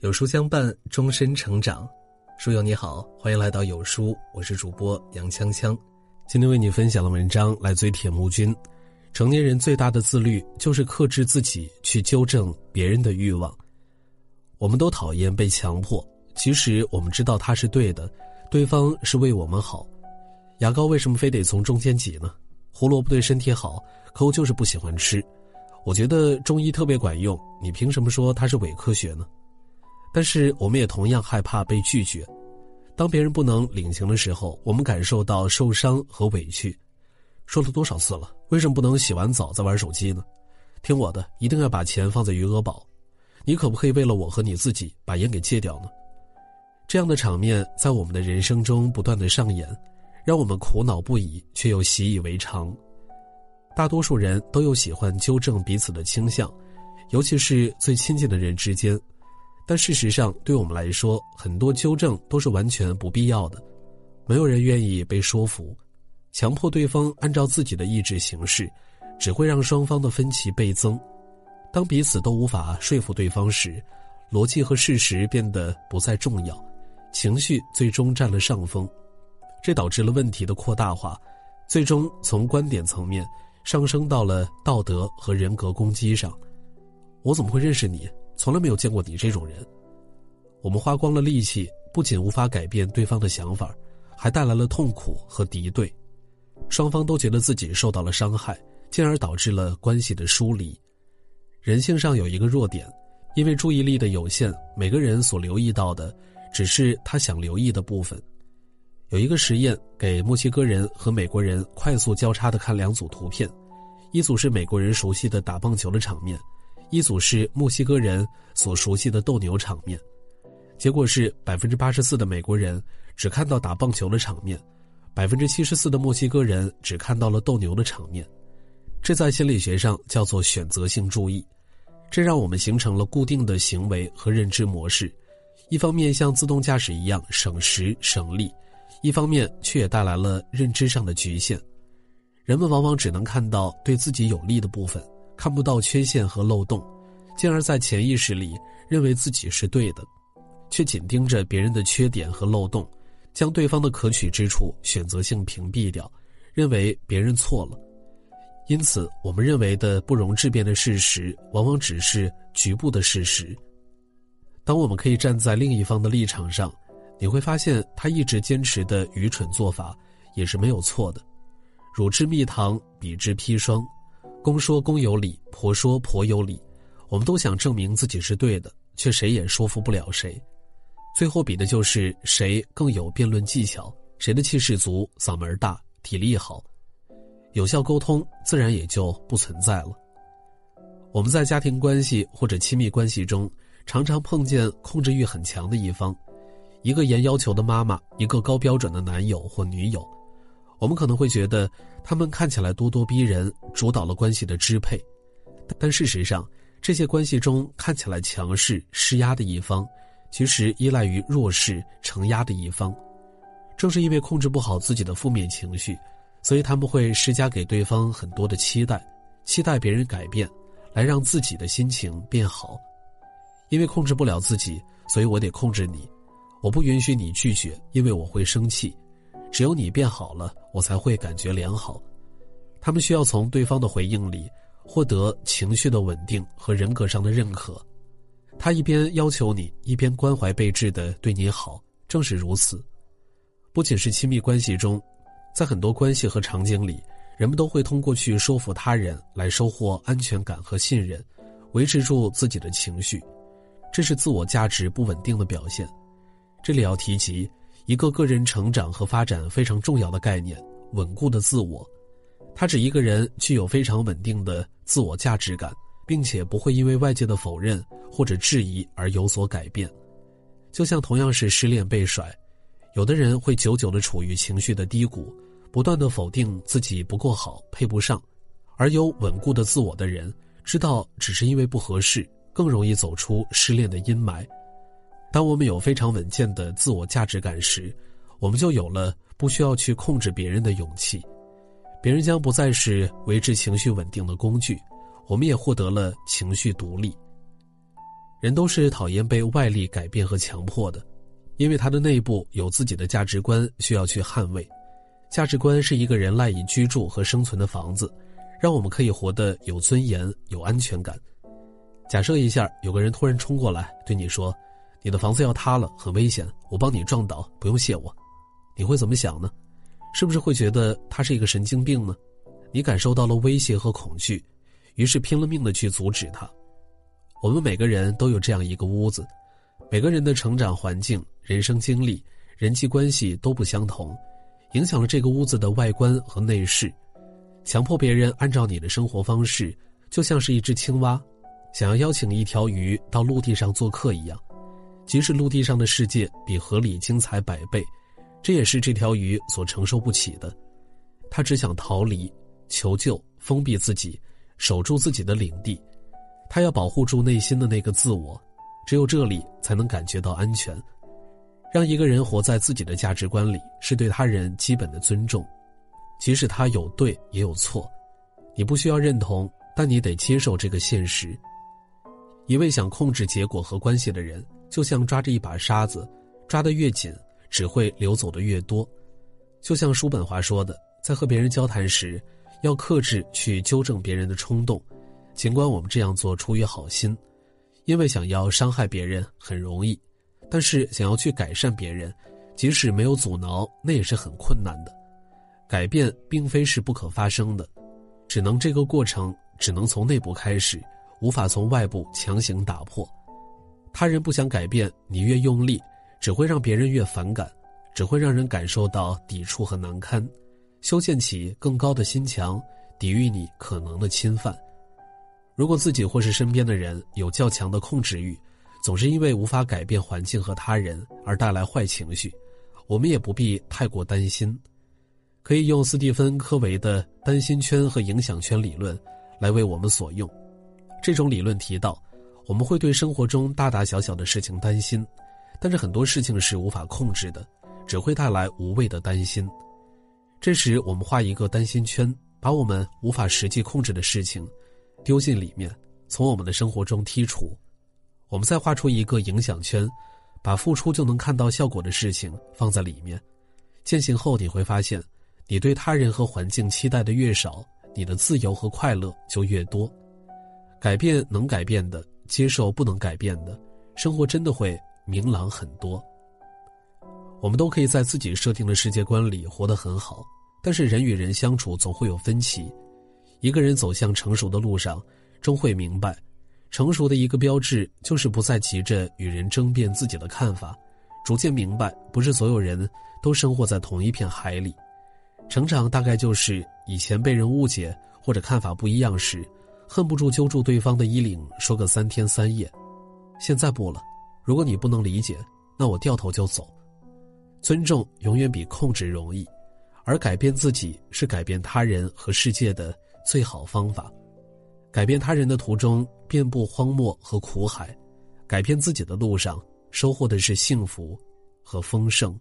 有书相伴，终身成长。书友你好，欢迎来到有书，我是主播杨锵锵。今天为你分享的文章来自于铁木君。成年人最大的自律，就是克制自己去纠正别人的欲望。我们都讨厌被强迫，其实我们知道他是对的，对方是为我们好。牙膏为什么非得从中间挤呢？胡萝卜对身体好，可我就是不喜欢吃。我觉得中医特别管用，你凭什么说它是伪科学呢？但是我们也同样害怕被拒绝。当别人不能领情的时候，我们感受到受伤和委屈。说了多少次了？为什么不能洗完澡再玩手机呢？听我的，一定要把钱放在余额宝。你可不可以为了我和你自己把烟给戒掉呢？这样的场面在我们的人生中不断的上演，让我们苦恼不已，却又习以为常。大多数人都有喜欢纠正彼此的倾向，尤其是最亲近的人之间。但事实上，对我们来说，很多纠正都是完全不必要的。没有人愿意被说服，强迫对方按照自己的意志行事，只会让双方的分歧倍增。当彼此都无法说服对方时，逻辑和事实变得不再重要，情绪最终占了上风，这导致了问题的扩大化，最终从观点层面。上升到了道德和人格攻击上，我怎么会认识你？从来没有见过你这种人。我们花光了力气，不仅无法改变对方的想法，还带来了痛苦和敌对，双方都觉得自己受到了伤害，进而导致了关系的疏离。人性上有一个弱点，因为注意力的有限，每个人所留意到的，只是他想留意的部分。有一个实验，给墨西哥人和美国人快速交叉的看两组图片，一组是美国人熟悉的打棒球的场面，一组是墨西哥人所熟悉的斗牛场面。结果是百分之八十四的美国人只看到打棒球的场面，百分之七十四的墨西哥人只看到了斗牛的场面。这在心理学上叫做选择性注意，这让我们形成了固定的行为和认知模式，一方面像自动驾驶一样省时省力。一方面，却也带来了认知上的局限。人们往往只能看到对自己有利的部分，看不到缺陷和漏洞，进而，在潜意识里认为自己是对的，却紧盯着别人的缺点和漏洞，将对方的可取之处选择性屏蔽掉，认为别人错了。因此，我们认为的不容置辩的事实，往往只是局部的事实。当我们可以站在另一方的立场上。你会发现，他一直坚持的愚蠢做法也是没有错的。汝之蜜糖，彼之砒霜。公说公有理，婆说婆有理。我们都想证明自己是对的，却谁也说服不了谁。最后比的就是谁更有辩论技巧，谁的气势足、嗓门大、体力好。有效沟通自然也就不存在了。我们在家庭关系或者亲密关系中，常常碰见控制欲很强的一方。一个严要求的妈妈，一个高标准的男友或女友，我们可能会觉得他们看起来咄咄逼人，主导了关系的支配。但事实上，这些关系中看起来强势、施压的一方，其实依赖于弱势、承压的一方。正是因为控制不好自己的负面情绪，所以他们会施加给对方很多的期待，期待别人改变，来让自己的心情变好。因为控制不了自己，所以我得控制你。我不允许你拒绝，因为我会生气。只有你变好了，我才会感觉良好。他们需要从对方的回应里获得情绪的稳定和人格上的认可。他一边要求你，一边关怀备至的对你好。正是如此，不仅是亲密关系中，在很多关系和场景里，人们都会通过去说服他人来收获安全感和信任，维持住自己的情绪。这是自我价值不稳定的表现。这里要提及一个个人成长和发展非常重要的概念——稳固的自我。它指一个人具有非常稳定的自我价值感，并且不会因为外界的否认或者质疑而有所改变。就像同样是失恋被甩，有的人会久久的处于情绪的低谷，不断的否定自己不够好、配不上；而有稳固的自我的人，知道只是因为不合适，更容易走出失恋的阴霾。当我们有非常稳健的自我价值感时，我们就有了不需要去控制别人的勇气，别人将不再是维持情绪稳定的工具，我们也获得了情绪独立。人都是讨厌被外力改变和强迫的，因为他的内部有自己的价值观需要去捍卫。价值观是一个人赖以居住和生存的房子，让我们可以活得有尊严、有安全感。假设一下，有个人突然冲过来对你说：“你的房子要塌了，很危险，我帮你撞倒，不用谢我。”你会怎么想呢？是不是会觉得他是一个神经病呢？你感受到了威胁和恐惧，于是拼了命的去阻止他。我们每个人都有这样一个屋子，每个人的成长环境、人生经历、人际关系都不相同，影响了这个屋子的外观和内饰。强迫别人按照你的生活方式，就像是一只青蛙。想要邀请一条鱼到陆地上做客一样，即使陆地上的世界比河里精彩百倍，这也是这条鱼所承受不起的。它只想逃离、求救、封闭自己，守住自己的领地。它要保护住内心的那个自我，只有这里才能感觉到安全。让一个人活在自己的价值观里，是对他人基本的尊重，即使他有对也有错，你不需要认同，但你得接受这个现实。一位想控制结果和关系的人，就像抓着一把沙子，抓得越紧，只会流走的越多。就像叔本华说的，在和别人交谈时，要克制去纠正别人的冲动，尽管我们这样做出于好心，因为想要伤害别人很容易，但是想要去改善别人，即使没有阻挠，那也是很困难的。改变并非是不可发生的，只能这个过程只能从内部开始。无法从外部强行打破，他人不想改变，你越用力，只会让别人越反感，只会让人感受到抵触和难堪，修建起更高的心墙，抵御你可能的侵犯。如果自己或是身边的人有较强的控制欲，总是因为无法改变环境和他人而带来坏情绪，我们也不必太过担心，可以用斯蒂芬·科维的担心圈和影响圈理论来为我们所用。这种理论提到，我们会对生活中大大小小的事情担心，但是很多事情是无法控制的，只会带来无谓的担心。这时，我们画一个担心圈，把我们无法实际控制的事情丢进里面，从我们的生活中剔除。我们再画出一个影响圈，把付出就能看到效果的事情放在里面。践行后，你会发现，你对他人和环境期待的越少，你的自由和快乐就越多。改变能改变的，接受不能改变的，生活真的会明朗很多。我们都可以在自己设定的世界观里活得很好，但是人与人相处总会有分歧。一个人走向成熟的路上，终会明白，成熟的一个标志就是不再急着与人争辩自己的看法，逐渐明白，不是所有人都生活在同一片海里。成长大概就是以前被人误解或者看法不一样时。恨不住揪住对方的衣领说个三天三夜，现在不了。如果你不能理解，那我掉头就走。尊重永远比控制容易，而改变自己是改变他人和世界的最好方法。改变他人的途中遍布荒漠和苦海，改变自己的路上收获的是幸福和丰盛。